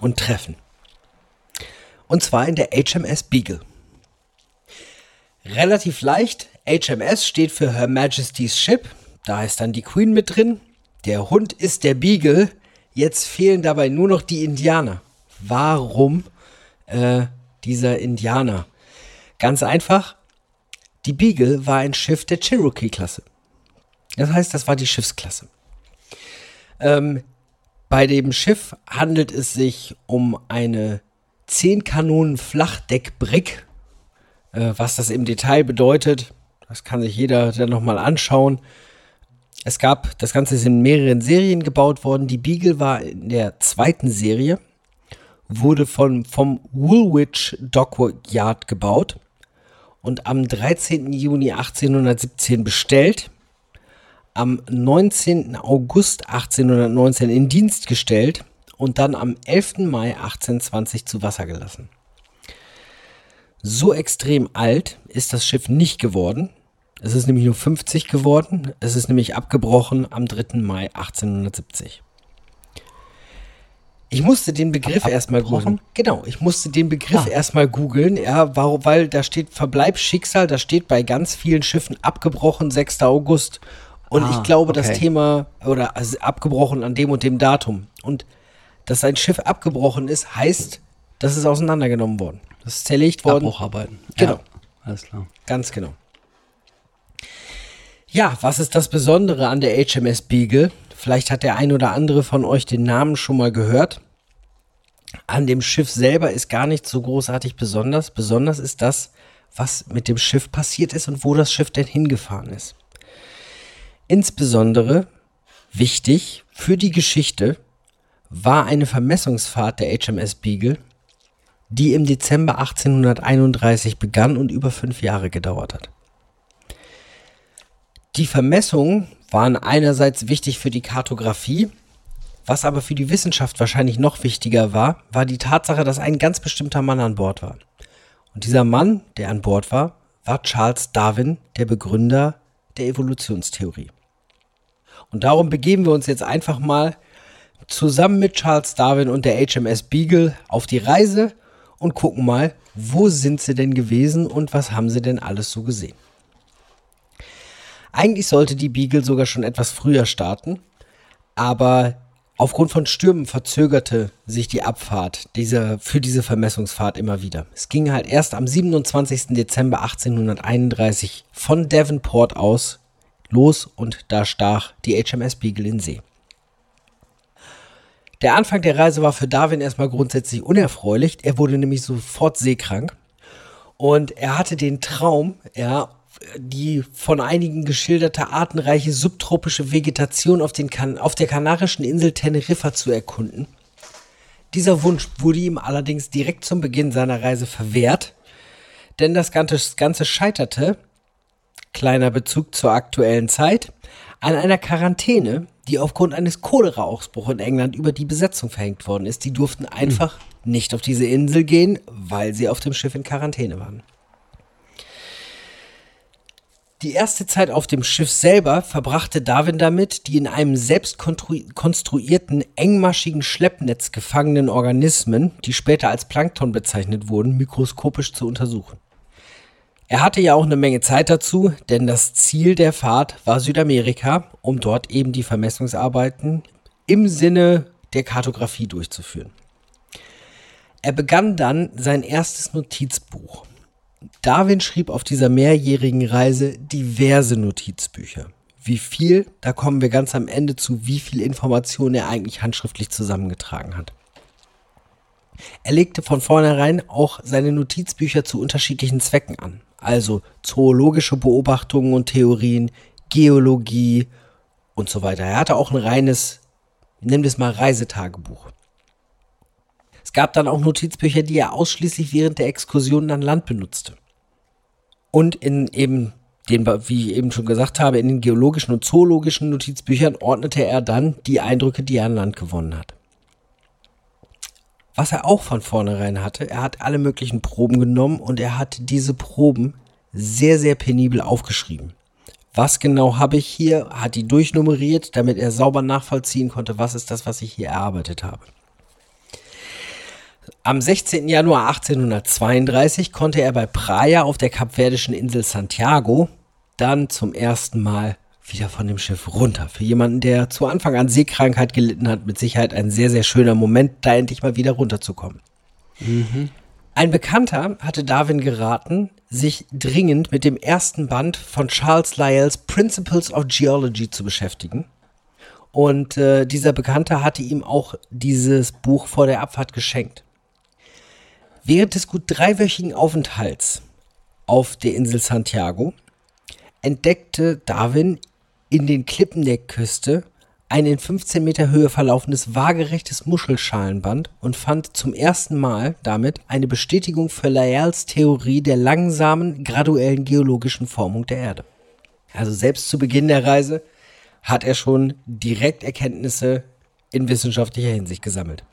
und treffen. Und zwar in der HMS Beagle. Relativ leicht. HMS steht für Her Majesty's Ship. Da ist dann die Queen mit drin. Der Hund ist der Beagle. Jetzt fehlen dabei nur noch die Indianer. Warum äh, dieser Indianer? Ganz einfach. Die Beagle war ein Schiff der Cherokee-Klasse. Das heißt, das war die Schiffsklasse. Ähm, bei dem Schiff handelt es sich um eine 10 Kanonen Flachdeckbrick. Äh, was das im Detail bedeutet, das kann sich jeder dann nochmal anschauen. Es gab, das Ganze ist in mehreren Serien gebaut worden. Die Beagle war in der zweiten Serie, wurde von, vom Woolwich Dockyard gebaut und am 13. Juni 1817 bestellt, am 19. August 1819 in Dienst gestellt und dann am 11. Mai 1820 zu Wasser gelassen. So extrem alt ist das Schiff nicht geworden. Es ist nämlich nur 50 geworden. Es ist nämlich abgebrochen am 3. Mai 1870. Ich musste den Begriff erstmal googeln. Genau, ich musste den Begriff erstmal googeln, ja, warum, weil da steht Verbleibsschicksal, da steht bei ganz vielen Schiffen abgebrochen 6. August. Und Ah, ich glaube, das okay. Thema, oder also abgebrochen an dem und dem Datum. Und dass ein Schiff abgebrochen ist, heißt, das ist auseinandergenommen worden. Das ist zerlegt worden. Abbrucharbeiten. Genau. Ja, alles klar. Ganz genau. Ja, was ist das Besondere an der HMS Beagle? Vielleicht hat der ein oder andere von euch den Namen schon mal gehört. An dem Schiff selber ist gar nicht so großartig besonders. Besonders ist das, was mit dem Schiff passiert ist und wo das Schiff denn hingefahren ist. Insbesondere wichtig für die Geschichte war eine Vermessungsfahrt der HMS Beagle, die im Dezember 1831 begann und über fünf Jahre gedauert hat. Die Vermessungen waren einerseits wichtig für die Kartografie, was aber für die Wissenschaft wahrscheinlich noch wichtiger war, war die Tatsache, dass ein ganz bestimmter Mann an Bord war. Und dieser Mann, der an Bord war, war Charles Darwin, der Begründer der Evolutionstheorie. Und darum begeben wir uns jetzt einfach mal zusammen mit Charles Darwin und der HMS Beagle auf die Reise und gucken mal, wo sind sie denn gewesen und was haben sie denn alles so gesehen. Eigentlich sollte die Beagle sogar schon etwas früher starten, aber aufgrund von Stürmen verzögerte sich die Abfahrt dieser, für diese Vermessungsfahrt immer wieder. Es ging halt erst am 27. Dezember 1831 von Devonport aus los und da stach die HMS Beagle in See. Der Anfang der Reise war für Darwin erstmal grundsätzlich unerfreulich. Er wurde nämlich sofort seekrank. Und er hatte den Traum, ja, die von einigen geschilderte artenreiche subtropische Vegetation auf, den kan auf der kanarischen Insel Teneriffa zu erkunden. Dieser Wunsch wurde ihm allerdings direkt zum Beginn seiner Reise verwehrt, denn das Ganze, das Ganze scheiterte, kleiner Bezug zur aktuellen Zeit, an einer Quarantäne, die aufgrund eines Cholera-Ausbruchs in England über die Besetzung verhängt worden ist. Die durften einfach mhm. nicht auf diese Insel gehen, weil sie auf dem Schiff in Quarantäne waren. Die erste Zeit auf dem Schiff selber verbrachte Darwin damit, die in einem selbst konstruierten, engmaschigen Schleppnetz gefangenen Organismen, die später als Plankton bezeichnet wurden, mikroskopisch zu untersuchen. Er hatte ja auch eine Menge Zeit dazu, denn das Ziel der Fahrt war Südamerika, um dort eben die Vermessungsarbeiten im Sinne der Kartografie durchzuführen. Er begann dann sein erstes Notizbuch. Darwin schrieb auf dieser mehrjährigen Reise diverse Notizbücher. Wie viel, da kommen wir ganz am Ende zu, wie viel Informationen er eigentlich handschriftlich zusammengetragen hat. Er legte von vornherein auch seine Notizbücher zu unterschiedlichen Zwecken an also zoologische Beobachtungen und Theorien, Geologie und so weiter. Er hatte auch ein reines, nimm das mal Reisetagebuch. Es gab dann auch Notizbücher, die er ausschließlich während der Exkursionen an Land benutzte. Und in eben den, wie ich eben schon gesagt habe, in den geologischen und zoologischen Notizbüchern ordnete er dann die Eindrücke, die er an Land gewonnen hat. Was er auch von vornherein hatte, er hat alle möglichen Proben genommen und er hat diese Proben sehr, sehr penibel aufgeschrieben. Was genau habe ich hier? Hat die durchnummeriert, damit er sauber nachvollziehen konnte, was ist das, was ich hier erarbeitet habe. Am 16. Januar 1832 konnte er bei Praia auf der kapverdischen Insel Santiago dann zum ersten Mal wieder von dem Schiff runter. Für jemanden, der zu Anfang an Seekrankheit gelitten hat, mit Sicherheit ein sehr, sehr schöner Moment, da endlich mal wieder runterzukommen. Mhm. Ein Bekannter hatte Darwin geraten, sich dringend mit dem ersten Band von Charles Lyells Principles of Geology zu beschäftigen. Und äh, dieser Bekannte hatte ihm auch dieses Buch vor der Abfahrt geschenkt. Während des gut dreiwöchigen Aufenthalts auf der Insel Santiago entdeckte Darwin in den Klippen der Küste ein in 15 Meter Höhe verlaufendes waagerechtes Muschelschalenband und fand zum ersten Mal damit eine Bestätigung für Lyells Theorie der langsamen, graduellen geologischen Formung der Erde. Also selbst zu Beginn der Reise hat er schon direkt Erkenntnisse in wissenschaftlicher Hinsicht gesammelt.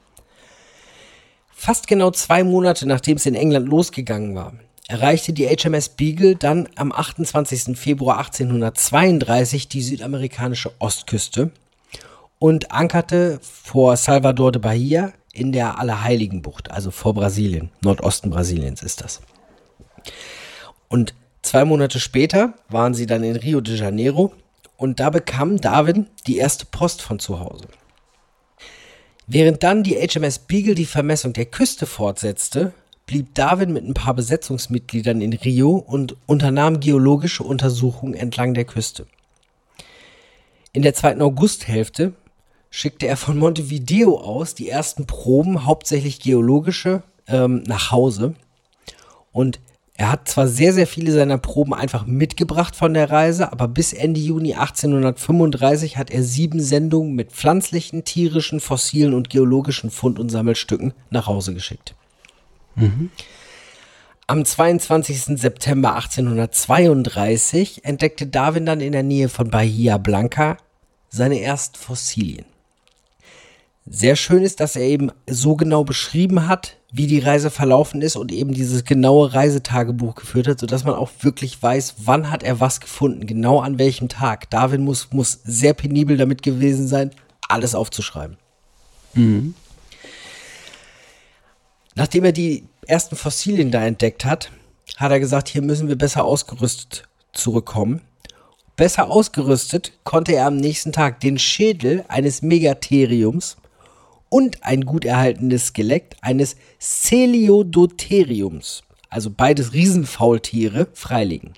Fast genau zwei Monate nachdem es in England losgegangen war, erreichte die HMS Beagle dann am 28. Februar 1832 die südamerikanische Ostküste und ankerte vor Salvador de Bahia in der Allerheiligenbucht, also vor Brasilien, Nordosten Brasiliens ist das. Und zwei Monate später waren sie dann in Rio de Janeiro und da bekam Darwin die erste Post von zu Hause. Während dann die HMS Beagle die Vermessung der Küste fortsetzte, blieb Darwin mit ein paar Besetzungsmitgliedern in Rio und unternahm geologische Untersuchungen entlang der Küste. In der zweiten Augusthälfte schickte er von Montevideo aus die ersten Proben, hauptsächlich geologische, ähm, nach Hause. Und er hat zwar sehr, sehr viele seiner Proben einfach mitgebracht von der Reise, aber bis Ende Juni 1835 hat er sieben Sendungen mit pflanzlichen, tierischen, fossilen und geologischen Fund- und Sammelstücken nach Hause geschickt. Am 22. September 1832 entdeckte Darwin dann in der Nähe von Bahia Blanca seine ersten Fossilien. Sehr schön ist, dass er eben so genau beschrieben hat, wie die Reise verlaufen ist und eben dieses genaue Reisetagebuch geführt hat, sodass man auch wirklich weiß, wann hat er was gefunden, genau an welchem Tag. Darwin muss, muss sehr penibel damit gewesen sein, alles aufzuschreiben. Nachdem er die ersten Fossilien da entdeckt hat, hat er gesagt, hier müssen wir besser ausgerüstet zurückkommen. Besser ausgerüstet konnte er am nächsten Tag den Schädel eines Megatheriums und ein gut erhaltenes Skelett eines Celiodotheriums, also beides Riesenfaultiere, freilegen.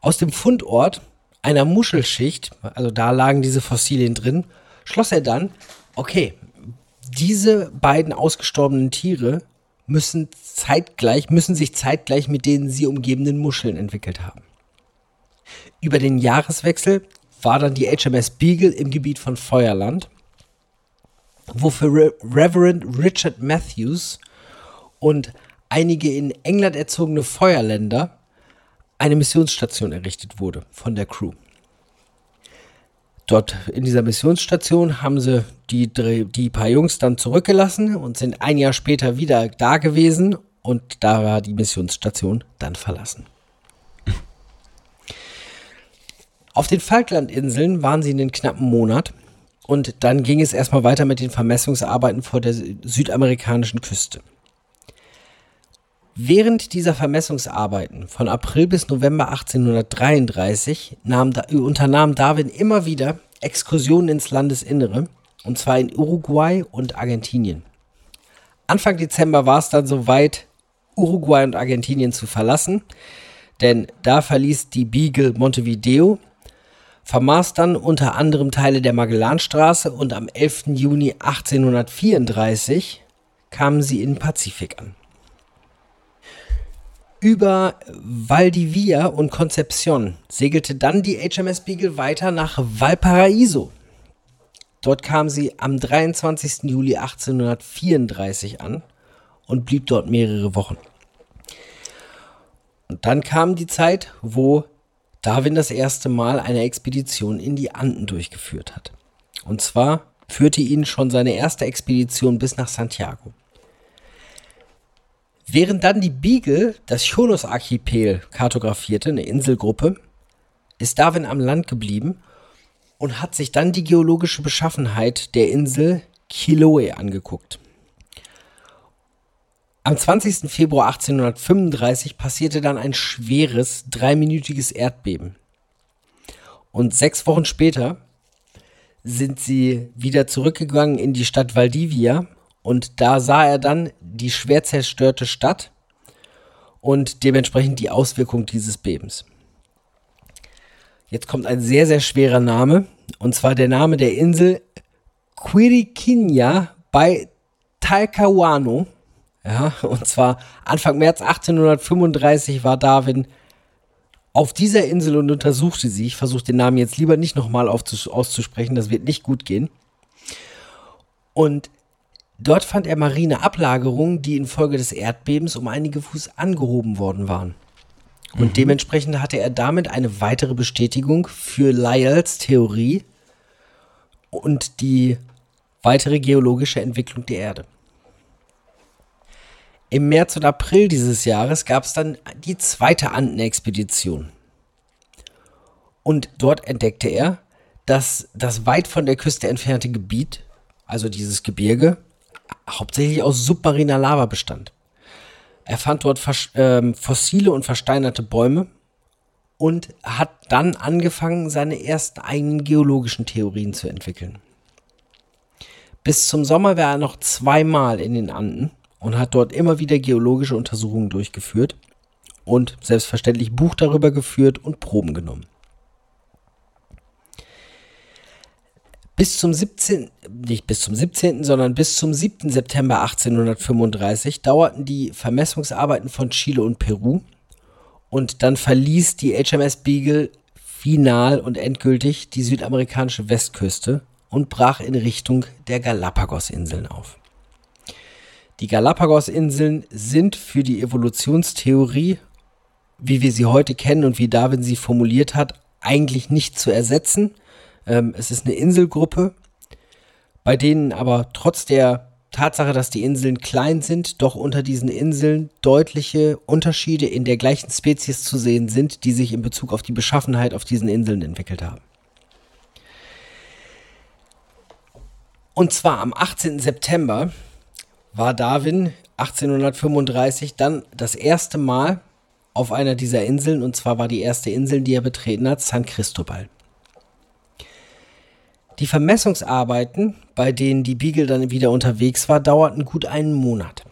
Aus dem Fundort einer Muschelschicht, also da lagen diese Fossilien drin, schloss er dann, okay, diese beiden ausgestorbenen Tiere müssen zeitgleich, müssen sich zeitgleich mit den sie umgebenden Muscheln entwickelt haben. Über den Jahreswechsel war dann die HMS Beagle im Gebiet von Feuerland, wo für Re Reverend Richard Matthews und einige in England erzogene Feuerländer eine Missionsstation errichtet wurde von der Crew. Dort in dieser Missionsstation haben sie die, die paar Jungs dann zurückgelassen und sind ein Jahr später wieder da gewesen und da war die Missionsstation dann verlassen. Auf den Falklandinseln waren sie einen knappen Monat und dann ging es erstmal weiter mit den Vermessungsarbeiten vor der sü- südamerikanischen Küste. Während dieser Vermessungsarbeiten von April bis November 1833 nahm, unternahm Darwin immer wieder Exkursionen ins Landesinnere, und zwar in Uruguay und Argentinien. Anfang Dezember war es dann soweit, Uruguay und Argentinien zu verlassen, denn da verließ die Beagle Montevideo, vermaß dann unter anderem Teile der Magellanstraße und am 11. Juni 1834 kamen sie in den Pazifik an. Über Valdivia und Concepción segelte dann die HMS Beagle weiter nach Valparaiso. Dort kam sie am 23. Juli 1834 an und blieb dort mehrere Wochen. Und dann kam die Zeit, wo Darwin das erste Mal eine Expedition in die Anden durchgeführt hat. Und zwar führte ihn schon seine erste Expedition bis nach Santiago. Während dann die Beagle das Chonos-Archipel kartografierte, eine Inselgruppe, ist Darwin am Land geblieben und hat sich dann die geologische Beschaffenheit der Insel Chiloe angeguckt. Am 20. Februar 1835 passierte dann ein schweres, dreiminütiges Erdbeben. Und sechs Wochen später sind sie wieder zurückgegangen in die Stadt Valdivia und da sah er dann die schwer zerstörte Stadt und dementsprechend die Auswirkung dieses Bebens. Jetzt kommt ein sehr, sehr schwerer Name und zwar der Name der Insel Quiriquinha bei Talcahuano. Ja, und zwar Anfang März 1835 war Darwin auf dieser Insel und untersuchte sie. Ich versuche den Namen jetzt lieber nicht nochmal auszusprechen, das wird nicht gut gehen. Und dort fand er marine Ablagerungen, die infolge des Erdbebens um einige Fuß angehoben worden waren. Und dementsprechend hatte er damit eine weitere Bestätigung für Lyells Theorie und die weitere geologische Entwicklung der Erde. Im März und April dieses Jahres gab es dann die zweite Andenexpedition. Und dort entdeckte er, dass das weit von der Küste entfernte Gebiet, also dieses Gebirge, hauptsächlich aus submariner Lava bestand. Er fand dort ähm, fossile und versteinerte Bäume und hat dann angefangen, seine ersten eigenen geologischen Theorien zu entwickeln. Bis zum Sommer war er noch zweimal in den Anden und hat dort immer wieder geologische Untersuchungen durchgeführt und selbstverständlich Buch darüber geführt und Proben genommen. Bis zum 17., nicht bis zum 17., sondern bis zum 7. September 1835 dauerten die Vermessungsarbeiten von Chile und Peru und dann verließ die HMS Beagle final und endgültig die südamerikanische Westküste und brach in Richtung der Galapagos-Inseln auf. Die Galapagos-Inseln sind für die Evolutionstheorie, wie wir sie heute kennen und wie Darwin sie formuliert hat, eigentlich nicht zu ersetzen. Ähm, es ist eine Inselgruppe, bei denen aber trotz der Tatsache, dass die Inseln klein sind, doch unter diesen Inseln deutliche Unterschiede in der gleichen Spezies zu sehen sind, die sich in Bezug auf die Beschaffenheit auf diesen Inseln entwickelt haben. Und zwar am 18. September war Darwin 1835 dann das erste Mal auf einer dieser Inseln, und zwar war die erste Insel, die er betreten hat, San Cristobal. Die Vermessungsarbeiten, bei denen die Beagle dann wieder unterwegs war, dauerten gut einen Monat.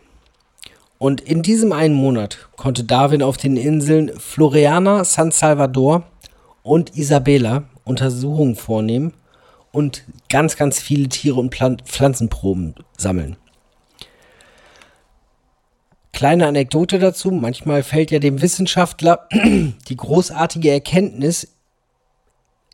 Und in diesem einen Monat konnte Darwin auf den Inseln Floriana, San Salvador und Isabela Untersuchungen vornehmen und ganz, ganz viele Tiere und Pflanzenproben sammeln. Kleine Anekdote dazu, manchmal fällt ja dem Wissenschaftler *clears throat* die großartige Erkenntnis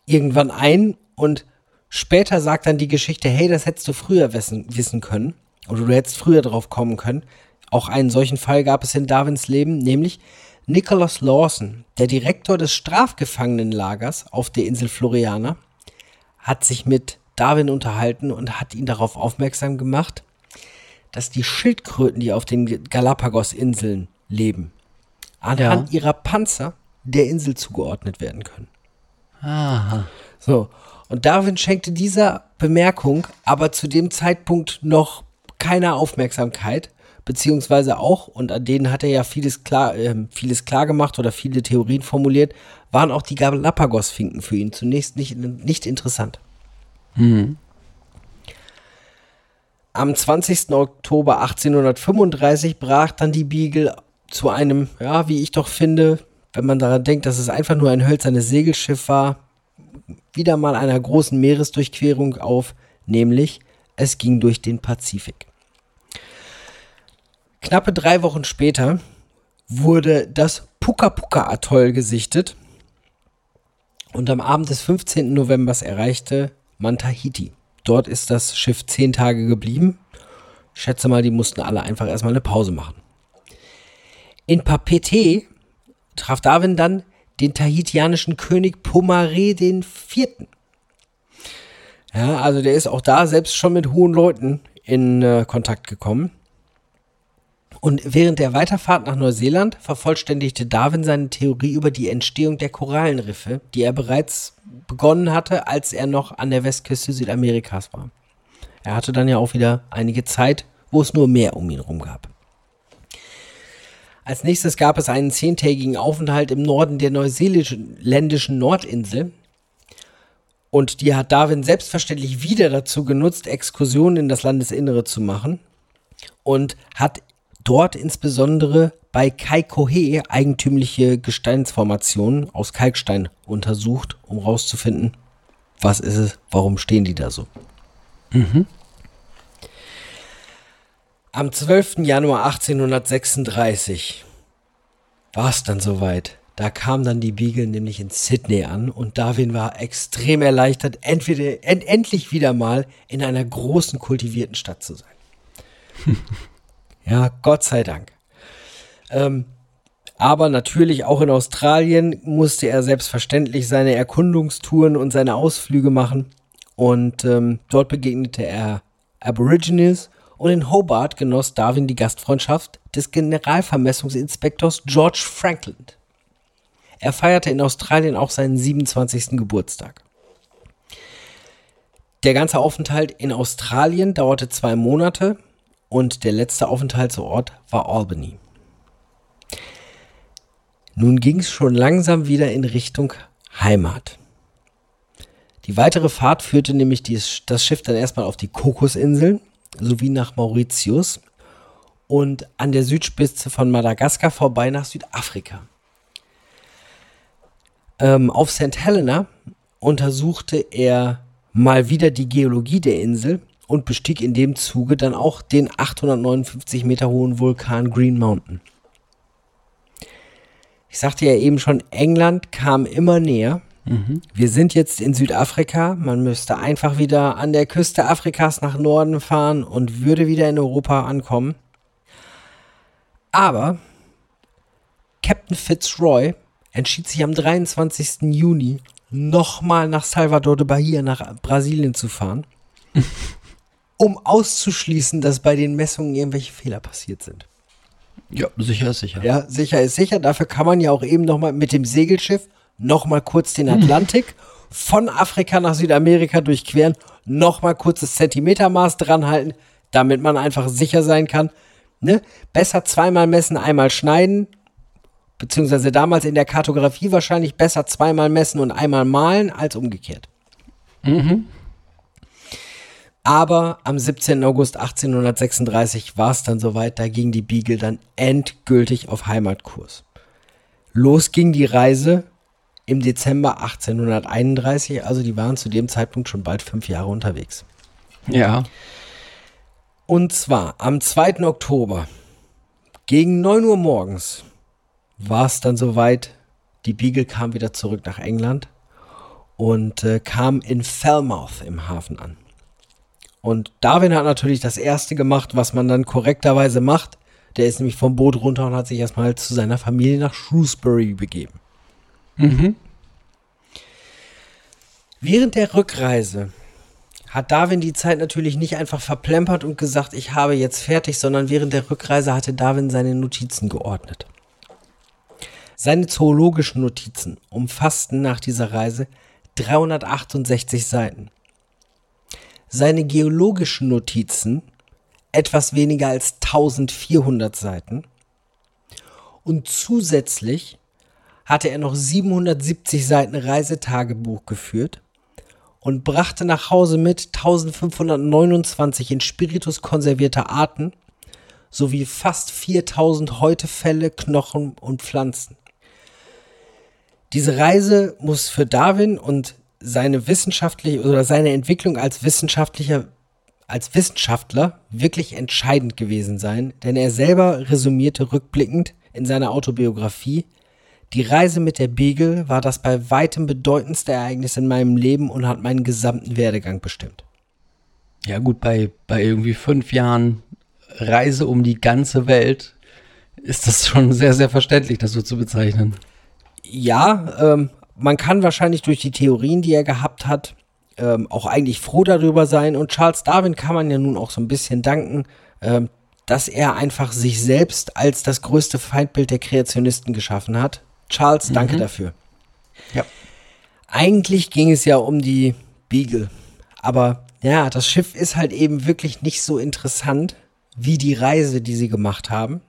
irgendwann ein und Später sagt dann die Geschichte, hey, das hättest du früher wissen, wissen können oder du hättest früher drauf kommen können. Auch einen solchen Fall gab es in Darwins Leben, nämlich Nicholas Lawson, der Direktor des Strafgefangenenlagers auf der Insel Floriana, hat sich mit Darwin unterhalten und hat ihn darauf aufmerksam gemacht, dass die Schildkröten, die auf den Galapagos-Inseln leben, anhand ja. ihrer Panzer der Insel zugeordnet werden können. Aha. So, und Darwin schenkte dieser Bemerkung aber zu dem Zeitpunkt noch keine Aufmerksamkeit, beziehungsweise auch, und an denen hat er ja vieles klar, äh, vieles klar gemacht oder viele Theorien formuliert, waren auch die Galapagos-Finken für ihn zunächst nicht, nicht interessant. Mhm. Am 20. Oktober 1835 brach dann die Beagle zu einem, ja, wie ich doch finde, wenn man daran denkt, dass es einfach nur ein hölzernes Segelschiff war, wieder mal einer großen Meeresdurchquerung auf, nämlich es ging durch den Pazifik. Knappe drei Wochen später wurde das Puka Puka Atoll gesichtet und am Abend des 15. November erreichte man Tahiti. Dort ist das Schiff zehn Tage geblieben. Ich schätze mal, die mussten alle einfach erstmal eine Pause machen. In Papeete traf Darwin dann den tahitianischen König Pomaré den Vierten. Ja, also der ist auch da selbst schon mit hohen Leuten in äh, Kontakt gekommen. Und während der Weiterfahrt nach Neuseeland vervollständigte Darwin seine Theorie über die Entstehung der Korallenriffe, die er bereits begonnen hatte, als er noch an der Westküste Südamerikas war. Er hatte dann ja auch wieder einige Zeit, wo es nur Meer um ihn herum gab. Als nächstes gab es einen zehntägigen Aufenthalt im Norden der neuseeländischen Nordinsel. Und die hat Darwin selbstverständlich wieder dazu genutzt, Exkursionen in das Landesinnere zu machen. Und hat dort insbesondere bei Kaikohe eigentümliche Gesteinsformationen aus Kalkstein untersucht, um herauszufinden, was ist es, warum stehen die da so. Mhm. Am 12. Januar 1836 war es dann soweit. Da kam dann die Beagle nämlich in Sydney an und Darwin war extrem erleichtert, entweder end, endlich wieder mal in einer großen kultivierten Stadt zu sein. *laughs* ja, Gott sei Dank. Ähm, aber natürlich auch in Australien musste er selbstverständlich seine Erkundungstouren und seine Ausflüge machen. Und ähm, dort begegnete er Aborigines und in Hobart genoss Darwin die Gastfreundschaft des Generalvermessungsinspektors George Franklin. Er feierte in Australien auch seinen 27. Geburtstag. Der ganze Aufenthalt in Australien dauerte zwei Monate und der letzte Aufenthaltsort war Albany. Nun ging es schon langsam wieder in Richtung Heimat. Die weitere Fahrt führte nämlich das Schiff dann erstmal auf die Kokosinseln sowie nach Mauritius und an der Südspitze von Madagaskar vorbei nach Südafrika. Ähm, auf St. Helena untersuchte er mal wieder die Geologie der Insel und bestieg in dem Zuge dann auch den 859 Meter hohen Vulkan Green Mountain. Ich sagte ja eben schon, England kam immer näher. Wir sind jetzt in Südafrika. Man müsste einfach wieder an der Küste Afrikas nach Norden fahren und würde wieder in Europa ankommen. Aber Captain Fitzroy entschied sich am 23. Juni nochmal nach Salvador de Bahia, nach Brasilien zu fahren, *laughs* um auszuschließen, dass bei den Messungen irgendwelche Fehler passiert sind. Ja, sicher ist sicher. Ja, sicher ist sicher. Dafür kann man ja auch eben nochmal mit dem Segelschiff nochmal kurz den Atlantik von Afrika nach Südamerika durchqueren, nochmal kurz das Zentimetermaß dranhalten, damit man einfach sicher sein kann. Ne? Besser zweimal messen, einmal schneiden, beziehungsweise damals in der Kartografie wahrscheinlich besser zweimal messen und einmal malen als umgekehrt. Aber am 17. August 1836 war es dann soweit, da ging die Beagle dann endgültig auf Heimatkurs. Los ging die Reise im Dezember 1831, also die waren zu dem Zeitpunkt schon bald fünf Jahre unterwegs. Ja. Und zwar am 2. Oktober gegen 9 Uhr morgens war es dann soweit. Die Beagle kam wieder zurück nach England und äh, kam in Falmouth im Hafen an. Und Darwin hat natürlich das erste gemacht, was man dann korrekterweise macht. Der ist nämlich vom Boot runter und hat sich erstmal zu seiner Familie nach Shrewsbury begeben. Während der Rückreise hat Darwin die Zeit natürlich nicht einfach verplempert und gesagt, ich habe jetzt fertig, sondern während der Rückreise hatte Darwin seine Notizen geordnet. Seine zoologischen Notizen umfassten nach dieser Reise 368 Seiten. Seine geologischen Notizen etwas weniger als 1400 Seiten. Und zusätzlich hatte er noch 770 Seiten Reisetagebuch geführt und brachte nach Hause mit 1529 in Spiritus konservierte Arten sowie fast 4000 Häutefelle, Knochen und Pflanzen. Diese Reise muss für Darwin und seine wissenschaftliche oder seine Entwicklung als wissenschaftlicher als Wissenschaftler wirklich entscheidend gewesen sein, denn er selber resümierte rückblickend in seiner Autobiografie, die Reise mit der Beagle war das bei weitem bedeutendste Ereignis in meinem Leben und hat meinen gesamten Werdegang bestimmt. Ja, gut, bei, bei irgendwie fünf Jahren Reise um die ganze Welt ist das schon sehr, sehr verständlich, das so zu bezeichnen. Ja, ähm, man kann wahrscheinlich durch die Theorien, die er gehabt hat, ähm, auch eigentlich froh darüber sein. Und Charles Darwin kann man ja nun auch so ein bisschen danken, ähm, dass er einfach sich selbst als das größte Feindbild der Kreationisten geschaffen hat. Charles, danke dafür. Ja. Eigentlich ging es ja um die Beagle. Aber ja, das Schiff ist halt eben wirklich nicht so interessant wie die Reise, die sie gemacht haben.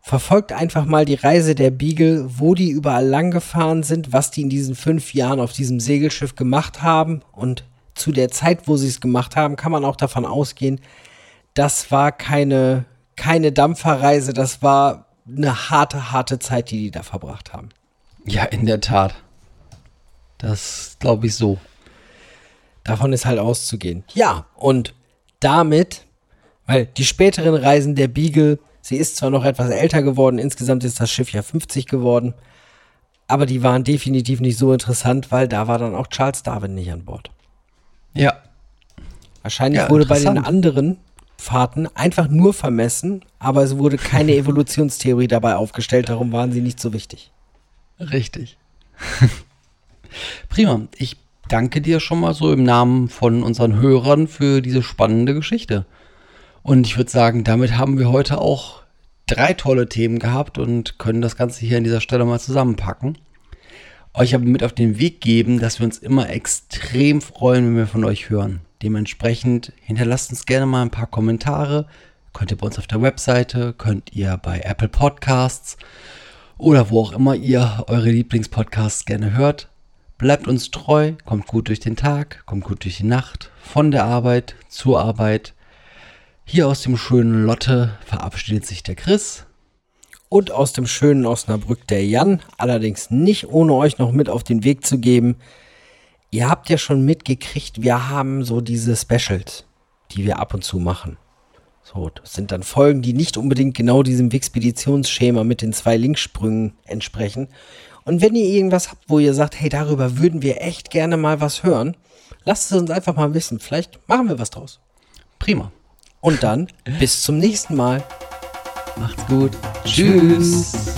Verfolgt einfach mal die Reise der Beagle, wo die überall lang gefahren sind, was die in diesen fünf Jahren auf diesem Segelschiff gemacht haben. Und zu der Zeit, wo sie es gemacht haben, kann man auch davon ausgehen, das war keine, keine Dampferreise, das war eine harte, harte Zeit, die die da verbracht haben. Ja, in der Tat. Das glaube ich so. Davon ist halt auszugehen. Ja, und damit, weil die späteren Reisen der Beagle, sie ist zwar noch etwas älter geworden, insgesamt ist das Schiff ja 50 geworden, aber die waren definitiv nicht so interessant, weil da war dann auch Charles Darwin nicht an Bord. Ja. Wahrscheinlich Ja, wurde bei den anderen Fahrten einfach nur vermessen, aber es wurde keine *laughs* Evolutionstheorie dabei aufgestellt, darum waren sie nicht so wichtig. Richtig. *laughs* Prima. Ich danke dir schon mal so im Namen von unseren Hörern für diese spannende Geschichte. Und ich würde sagen, damit haben wir heute auch drei tolle Themen gehabt und können das Ganze hier an dieser Stelle mal zusammenpacken. Euch aber mit auf den Weg geben, dass wir uns immer extrem freuen, wenn wir von euch hören. Dementsprechend hinterlasst uns gerne mal ein paar Kommentare. Könnt ihr bei uns auf der Webseite, könnt ihr bei Apple Podcasts oder wo auch immer ihr eure Lieblingspodcasts gerne hört. Bleibt uns treu, kommt gut durch den Tag, kommt gut durch die Nacht, von der Arbeit zur Arbeit. Hier aus dem schönen Lotte verabschiedet sich der Chris. Und aus dem schönen Osnabrück der Jan, allerdings nicht ohne euch noch mit auf den Weg zu geben. Ihr habt ja schon mitgekriegt, wir haben so diese Specials, die wir ab und zu machen. So, das sind dann Folgen, die nicht unbedingt genau diesem Wixpeditionsschema mit den zwei Linksprüngen entsprechen. Und wenn ihr irgendwas habt, wo ihr sagt, hey, darüber würden wir echt gerne mal was hören, lasst es uns einfach mal wissen. Vielleicht machen wir was draus. Prima. Und dann bis zum nächsten Mal. Macht's gut. Tschüss.